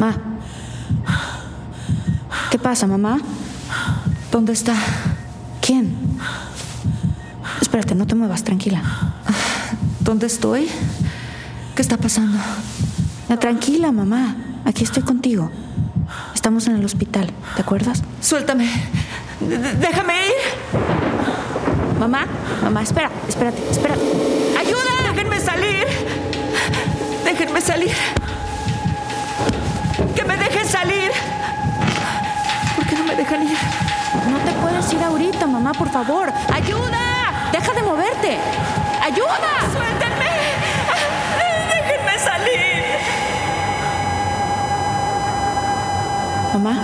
Ma. ¿Qué pasa, mamá? ¿Dónde está? ¿Quién? Espérate, no te muevas, tranquila. ¿Dónde estoy? ¿Qué está pasando? tranquila, mamá. Aquí estoy contigo. Estamos en el hospital, ¿te acuerdas? Suéltame. déjame ir. Mamá, mamá, espera, espérate, espérate. ¡Ayuda! ¡Déjenme salir! Déjenme salir. No te puedes ir ahorita, mamá, por favor. ¡Ayuda! ¡Deja de moverte! ¡Ayuda! ¡Suéltenme! ¡Déjenme salir! Mamá.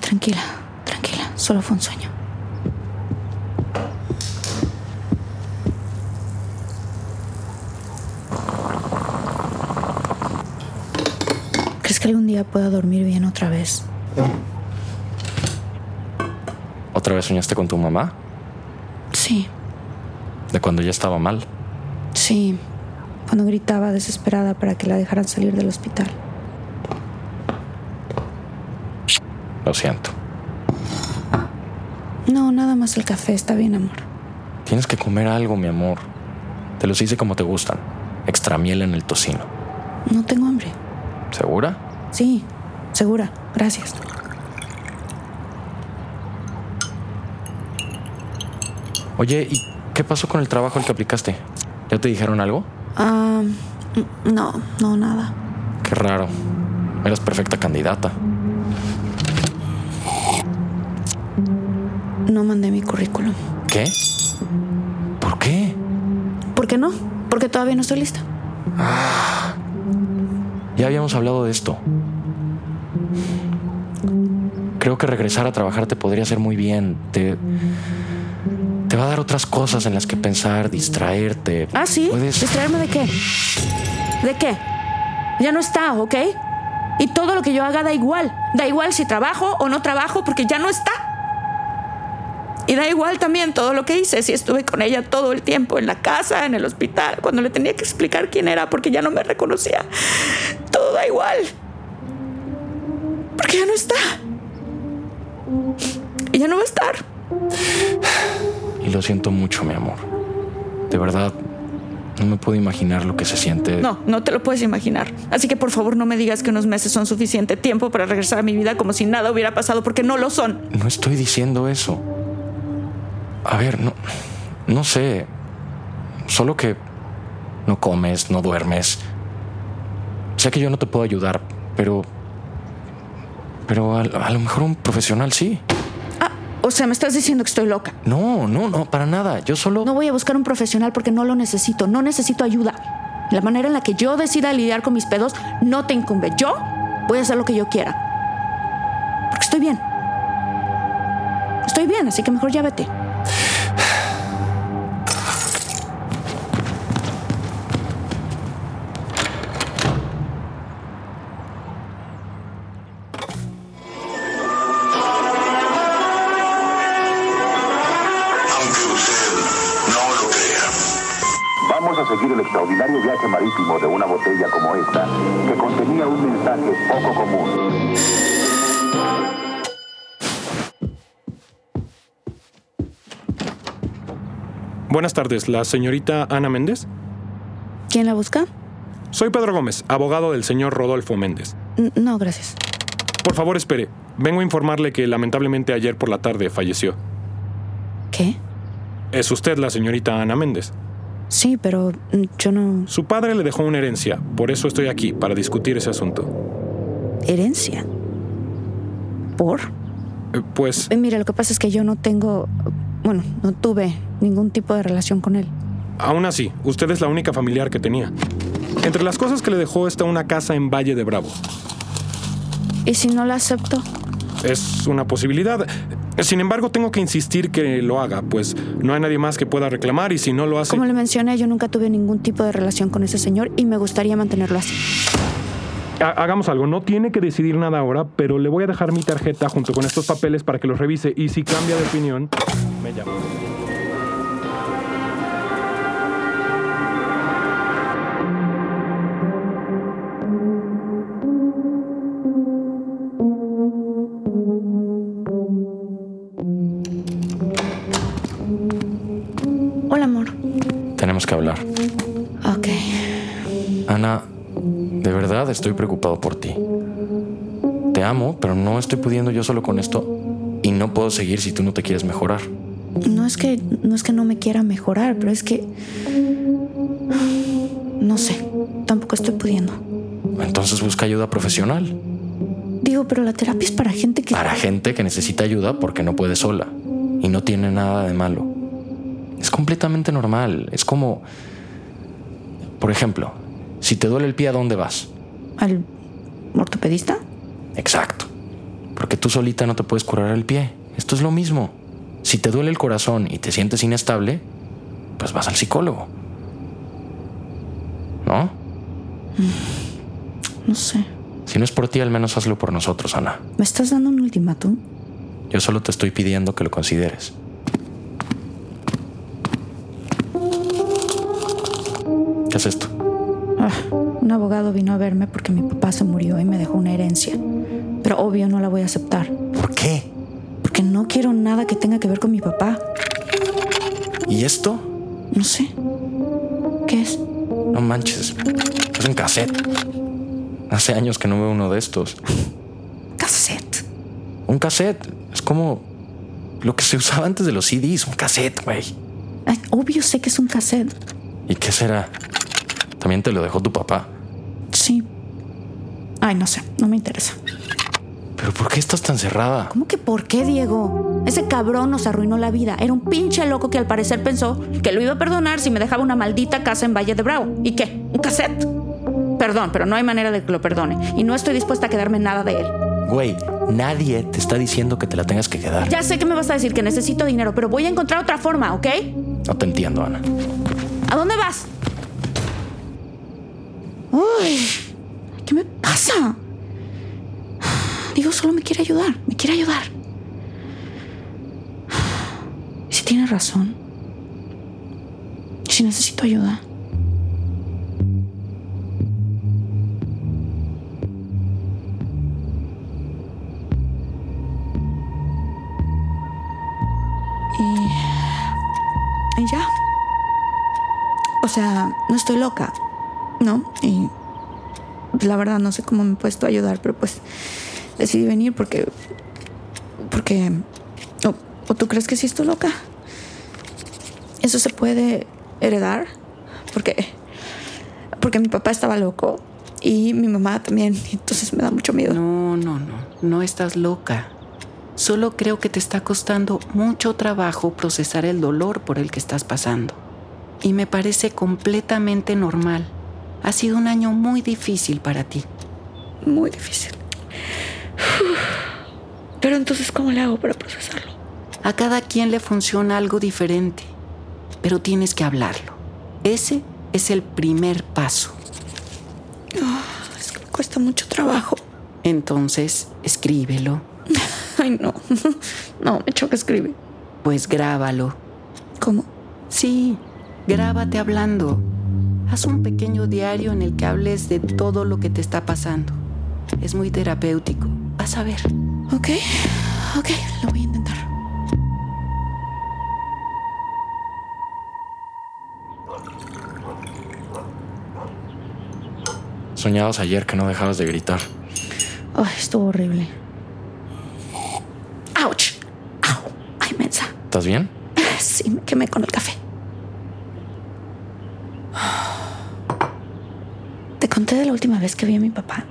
Tranquila, tranquila, solo fue un sueño. ¿Crees que algún día pueda dormir bien otra vez? ¿Otra vez soñaste con tu mamá? Sí. ¿De cuando ya estaba mal? Sí, cuando gritaba desesperada para que la dejaran salir del hospital. Lo siento. No, nada más el café. Está bien, amor. Tienes que comer algo, mi amor. Te los hice como te gustan. Extra miel en el tocino. No tengo hambre. ¿Segura? Sí, segura. Gracias. Oye, ¿y qué pasó con el trabajo al que aplicaste? ¿Ya te dijeron algo? Ah, no, no, nada. Qué raro. Eras perfecta candidata. No mandé mi currículum. ¿Qué? ¿Por qué? ¿Por qué no? Porque todavía no estoy lista. Ah, ya habíamos hablado de esto. Creo que regresar a trabajar te podría hacer muy bien. Te, te va a dar otras cosas en las que pensar, distraerte. Ah, sí. ¿Distraerme de qué? ¿De qué? Ya no está, ¿ok? Y todo lo que yo haga da igual. Da igual si trabajo o no trabajo porque ya no está. Y da igual también todo lo que hice, si estuve con ella todo el tiempo en la casa, en el hospital, cuando le tenía que explicar quién era porque ya no me reconocía. Todo da igual. Porque ya no está. Y ya no va a estar. Y lo siento mucho, mi amor. De verdad, no me puedo imaginar lo que se siente. No, no te lo puedes imaginar. Así que por favor no me digas que unos meses son suficiente tiempo para regresar a mi vida como si nada hubiera pasado, porque no lo son. No estoy diciendo eso. A ver, no, no sé. Solo que no comes, no duermes. Sé que yo no te puedo ayudar, pero... Pero a, lo mejor un profesional sí. Ah, o sea, me estás diciendo que estoy loca. No, no, no, para nada. Yo solo... No voy a buscar un profesional porque no lo necesito. No necesito ayuda. La manera en la que yo decida lidiar con mis pedos no te incumbe. Yo voy a hacer lo que yo quiera. Porque estoy bien. Estoy bien, así que mejor ya vete. Buenas tardes, la señorita Ana Méndez. ¿Quién la busca? Soy Pedro Gómez, abogado del señor Rodolfo Méndez. N- no, gracias. Por favor, espere. Vengo a informarle que lamentablemente ayer por la tarde falleció. ¿Qué? Es usted la señorita Ana Méndez. Sí, pero mm, yo no... Su padre le dejó una herencia, por eso estoy aquí, para discutir ese asunto. ¿Herencia? ¿Por? Eh, Pues Eh, Mira, lo que pasa es que yo no tengo... Bueno, no tuve ningún tipo de relación con él. Aún así, usted es la única familiar que tenía. Entre las cosas que le dejó está una casa en Valle de Bravo. ¿Y si no la acepto? Es una posibilidad. Sin embargo, tengo que insistir que lo haga, pues no hay nadie más que pueda reclamar y si no lo hace... Como le mencioné, yo nunca tuve ningún tipo de relación con ese señor y me gustaría mantenerlo así. Ha- Hagamos algo, no tiene que decidir nada ahora, pero le voy a dejar mi tarjeta junto con estos papeles para que los revise y si cambia de opinión, Hola, amor. Tenemos que hablar. Ok. Ana, de verdad estoy preocupado por ti. Te amo, pero no estoy pudiendo yo solo con esto. Y no puedo seguir si tú no te quieres mejorar. No es que no es que no me quiera mejorar, pero es que no sé, tampoco estoy pudiendo. Entonces busca ayuda profesional. Digo, pero la terapia es para gente que Para gente que necesita ayuda porque no puede sola. Y no tiene nada de malo. Es completamente normal. Es como... Por ejemplo, si te duele el pie, ¿a dónde vas? al ortopedista. Exacto. Porque tú solita no te puedes curar el pie. Esto es lo mismo. Si te duele el corazón y te sientes inestable, pues vas al psicólogo. ¿No? No sé. Si no es por ti, al menos hazlo por nosotros, Ana. ¿Me estás dando un ultimátum? Yo solo te estoy pidiendo que lo consideres. ¿Qué es esto? Ah, un abogado vino a verme porque mi papá se murió y me dejó una herencia. Pero obvio no la voy a aceptar. ¿Por qué? Porque no quiero nada que tenga que ver con mi papá. ¿Y esto? No sé. ¿Qué es? No manches. Es un cassette. Hace años que no veo uno de estos. Cassette. Un cassette. Es como lo que se usaba antes de los CDs. Un cassette, güey. Obvio sé que es un cassette. ¿Y qué será? También te lo dejó tu papá. Sí. Ay, no sé, no me interesa. ¿Pero por qué estás tan cerrada? ¿Cómo que por qué, Diego? Ese cabrón nos arruinó la vida. Era un pinche loco que al parecer pensó que lo iba a perdonar si me dejaba una maldita casa en Valle de Bravo. ¿Y qué? ¿Un cassette? Perdón, pero no hay manera de que lo perdone. Y no estoy dispuesta a quedarme nada de él. Güey, nadie te está diciendo que te la tengas que quedar. Ya sé que me vas a decir que necesito dinero, pero voy a encontrar otra forma, ¿ok? No te entiendo, Ana. ¿A dónde vas? Uy, ¿qué me pasa? Digo, solo me quiere ayudar, me quiere ayudar. ¿Y si tiene razón? ¿Y si necesito ayuda? Y ya. O sea, no estoy loca, ¿no? Y la verdad no sé cómo me puedes tú ayudar, pero pues decidí venir porque... Porque... O, o tú crees que sí estoy loca? ¿Eso se puede heredar? Porque... Porque mi papá estaba loco y mi mamá también, entonces me da mucho miedo. No, no, no, no estás loca. Solo creo que te está costando mucho trabajo procesar el dolor por el que estás pasando. Y me parece completamente normal. Ha sido un año muy difícil para ti. Muy difícil. Pero entonces, ¿cómo le hago para procesarlo? A cada quien le funciona algo diferente, pero tienes que hablarlo. Ese es el primer paso. Es que me cuesta mucho trabajo. Entonces, escríbelo, Ay, no. No, me choca escribir. pues grábalo. ¿Cómo? Sí, grábate hablando. Haz un pequeño diario en el que hables de todo lo que te está pasando. Es muy terapéutico. Vas a ver. Ok, ok, lo voy a intentar. Soñabas ayer que no dejabas de gritar. Ay, estuvo horrible. ¡Auch! ¡Au! ¡Ay, mensa! ¿Estás bien? Sí, me quemé con el café. ¿Te conté de la última vez que vi a mi papá?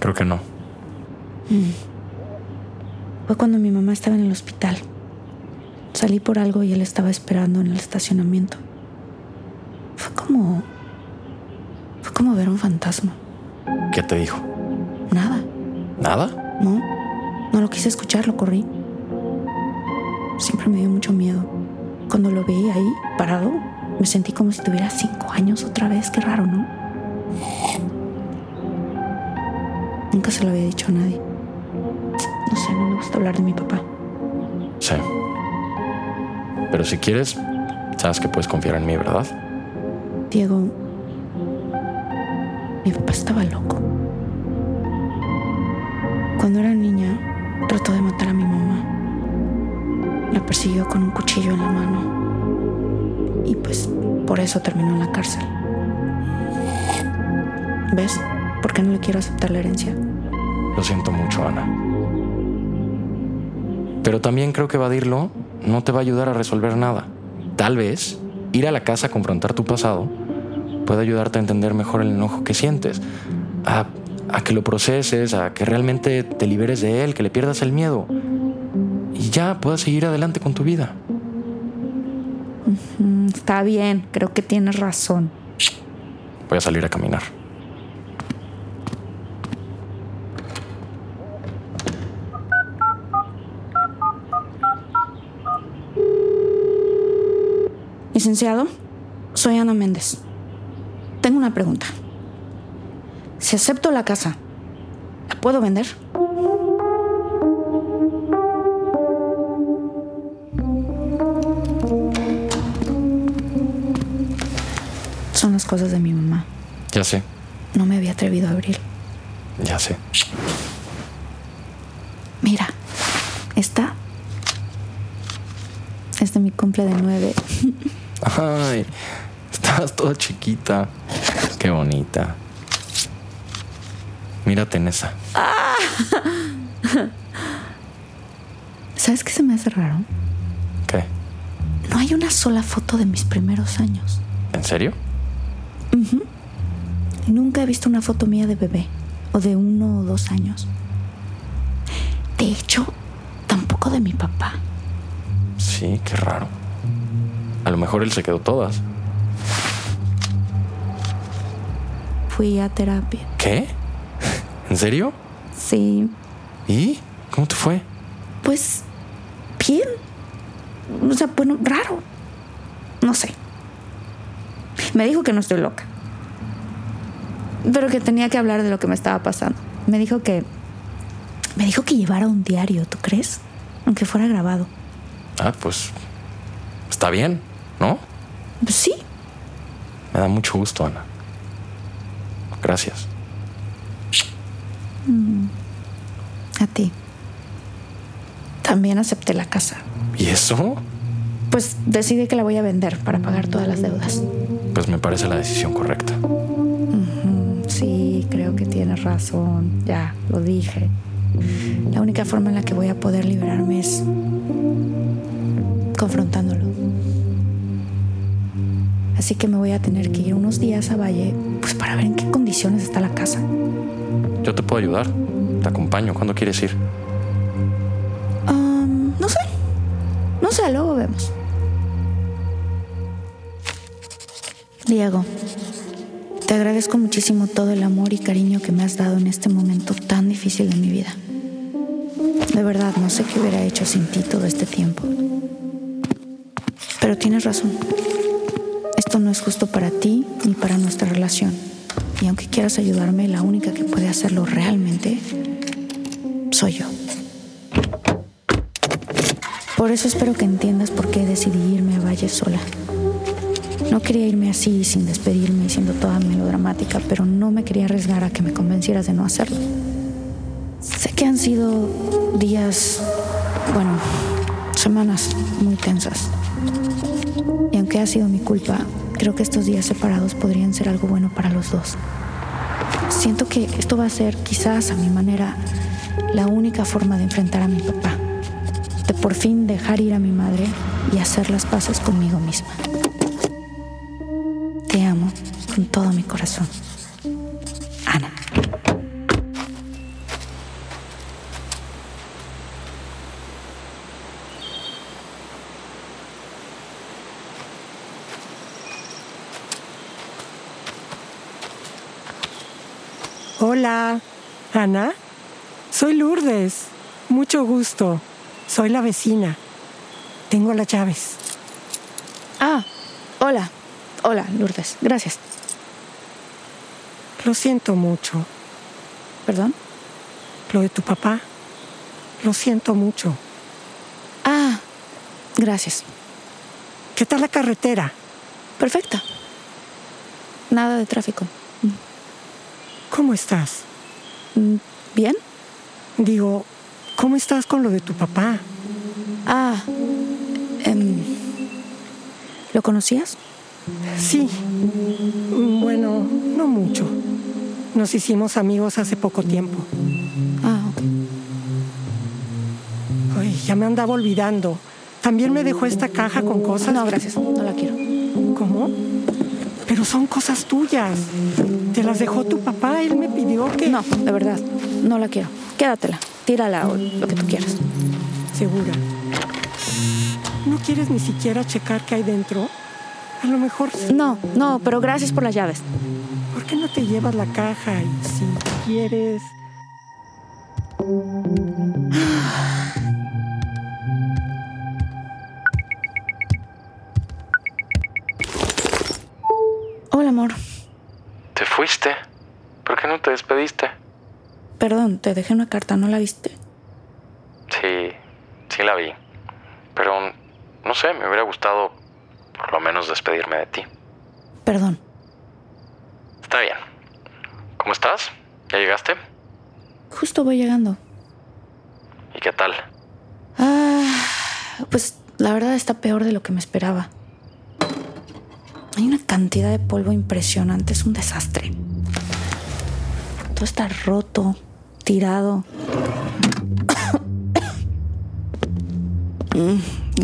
Creo que no. Fue cuando mi mamá estaba en el hospital. Salí por algo y él estaba esperando en el estacionamiento. Fue como... Fue como ver un fantasma. ¿Qué te dijo? Nada. ¿Nada? No. No lo quise escuchar, lo corrí. Siempre me dio mucho miedo. Cuando lo vi ahí, parado, me sentí como si tuviera cinco años otra vez. Qué raro, ¿no? Nunca se lo había dicho a nadie. No sé, no me gusta hablar de mi papá. Sí. Pero si quieres, sabes que puedes confiar en mí, ¿verdad? Diego, mi papá estaba loco. Cuando era niña, trató de matar a mi mamá. La persiguió con un cuchillo en la mano. Y pues por eso terminó en la cárcel. ¿Ves? ¿Por qué no le quiero aceptar la herencia? Lo siento mucho, Ana. Pero también creo que evadirlo no te va a ayudar a resolver nada. Tal vez ir a la casa a confrontar tu pasado puede ayudarte a entender mejor el enojo que sientes, a, a que lo proceses, a que realmente te liberes de él, que le pierdas el miedo y ya puedas seguir adelante con tu vida. Está bien, creo que tienes razón. Voy a salir a caminar. Licenciado, soy Ana Méndez. Tengo una pregunta. Si acepto la casa, ¿la puedo vender? Son las cosas de mi mamá. Ya sé, No me había atrevido a abrir. ya sé. Mira, esta es de mi cumple de nueve. Ay, estás toda chiquita. Qué bonita. Mírate en esa. ¿Sabes qué se me hace raro? ¿Qué? No hay una sola foto de mis primeros años. ¿En serio? Nunca he visto una foto mía de bebé o de uno o dos años. De hecho, tampoco de mi papá. Sí, qué raro. A lo mejor él se quedó todas. Fui a terapia. ¿Qué? ¿En serio? Sí, ¿Y? ¿Cómo te fue? pues bien. O sea, bueno, raro. No sé. Me dijo que no estoy loca. Pero que tenía que hablar de lo que me estaba pasando. Me dijo que... Me dijo que llevara un diario, ¿tú crees? Aunque fuera grabado. Ah, pues está bien, ¿no? Pues sí, Me da mucho gusto, Ana. Gracias. a ti. También acepté la casa. ¿Y eso? Pues decidí que la voy a vender para pagar todas las deudas. Pues me parece la decisión correcta. Sí, creo que tienes razón. Ya, lo dije. La única forma en la que voy a poder liberarme es confrontándolo. Así que me voy a tener que ir unos días a Valle pues para ver en qué condiciones está la casa. Yo te puedo ayudar. Te acompaño. ¿Cuándo quieres ir? No sé. No sé, luego vemos. Diego, te agradezco muchísimo todo el amor y cariño que me has dado en este momento tan difícil de mi vida. De verdad, no sé qué hubiera hecho sin ti todo este tiempo. Pero tienes razón. Esto no es justo para ti ni para nuestra relación. Y aunque quieras ayudarme, la única que puede hacerlo realmente soy yo. Por eso espero que entiendas por qué decidí irme a Valle sola. No quería irme así, sin despedirme y siendo toda melodramática, pero no me quería arriesgar a que me convencieras de no hacerlo. Sé que han sido días, bueno, semanas muy tensas. Y aunque ha sido mi culpa, creo que estos días separados podrían ser algo bueno para los dos. Siento que esto va a ser, quizás a mi manera, la única forma de enfrentar a mi papá. De por fin dejar ir a mi madre y hacer las paces conmigo misma. Te amo con todo mi corazón. Ana. Hola, Ana. Soy Lourdes. Mucho gusto. Soy la vecina. Tengo las llaves. Ah, hola. Hola, Lourdes. Gracias. Lo siento mucho. ¿Perdón? Lo de tu papá. Lo siento mucho. Ah, gracias. ¿Qué tal la carretera? Perfecta. Nada de tráfico. ¿Cómo estás? Mm, ¿Bien? Digo, ¿cómo estás con lo de tu papá? Ah, em, ¿lo conocías? Sí. Bueno, no mucho. Nos hicimos amigos hace poco tiempo. Ah, ok. Ay, ya me andaba olvidando. También me dejó esta caja con cosas. No, gracias. No la quiero. ¿Cómo? Pero son cosas tuyas. Te las dejó tu papá. Él me pidió que. No, de verdad. No la quiero. Quédatela. Tírala o lo que tú quieras. Segura. ¿No quieres ni siquiera checar qué hay dentro? A lo mejor. No, no, pero gracias por las llaves. ¿Por qué no te llevas la caja y si quieres. Amor. ¿Te fuiste? ¿Por qué no te despediste? Perdón, te dejé una carta, ¿no la viste? Sí, sí la vi. Pero, no sé, me hubiera gustado por lo menos despedirme de ti. Perdón. Está bien. ¿Cómo estás? ¿Ya llegaste? Justo voy llegando. ¿Y qué tal? Ah, pues la verdad está peor de lo que me esperaba. Hay una cantidad de polvo impresionante, es un desastre. Todo está roto, tirado. Mm,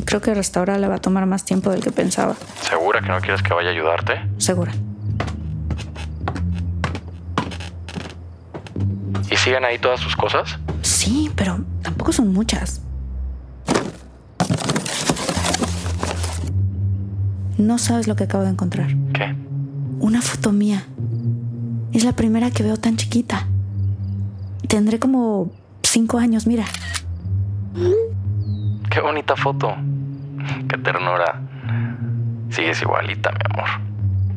Creo que restaurar le va a tomar más tiempo del que pensaba. ¿Segura que no quieres que vaya a ayudarte? Segura. ¿Y siguen ahí todas sus cosas? Sí, pero tampoco son muchas. No sabes lo que acabo de encontrar. ¿Qué? Una foto mía. Es la primera que veo tan chiquita. Tendré como cinco años, mira. Qué bonita foto. Qué ternura. Sigues igualita, mi amor.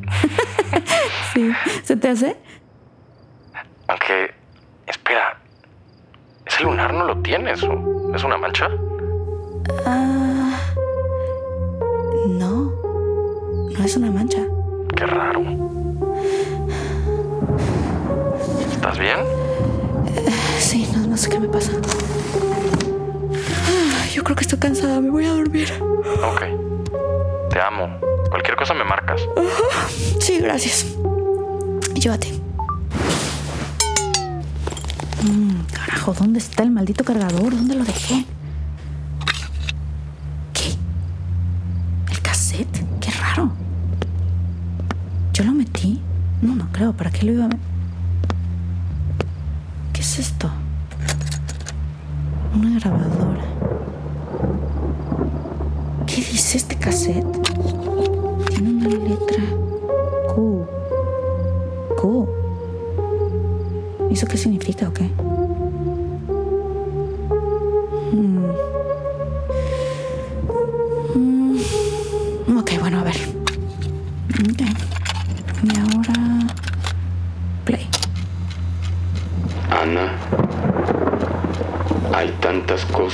Sí. ¿Se te hace? Aunque, espera. ¿Ese lunar no lo tienes? ¿o ¿Es una mancha? Ah. No. No es una mancha. Qué raro. ¿Estás bien? Sí, no, no sé qué me pasa. Ah, Yo creo que estoy cansada, me voy a dormir. Ok. Te amo. Cualquier cosa me marcas. Sí, gracias. Llévate. Mm, carajo, ¿dónde está el maldito cargador? ¿Dónde lo dejé? ¿Qué? ¿El cassette? Qué raro. No, no creo. ¿Para qué lo iba a meter? ¿Qué es esto? Una grabadora. ¿Qué dice este cassette? Tiene una letra Q. Q. ¿Y ¿Eso qué significa o qué?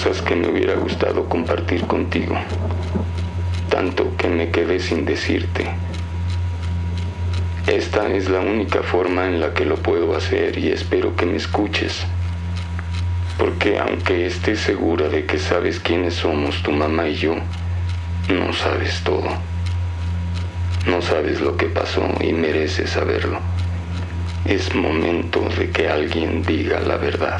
Cosas que me hubiera gustado compartir contigo. Tanto que me quedé sin decirte. Esta es la única forma en la que lo puedo hacer y espero que me escuches. Porque aunque estés segura de que sabes quiénes somos tu mamá y yo, no sabes todo. No sabes lo que pasó y mereces saberlo. Es momento de que alguien diga la verdad.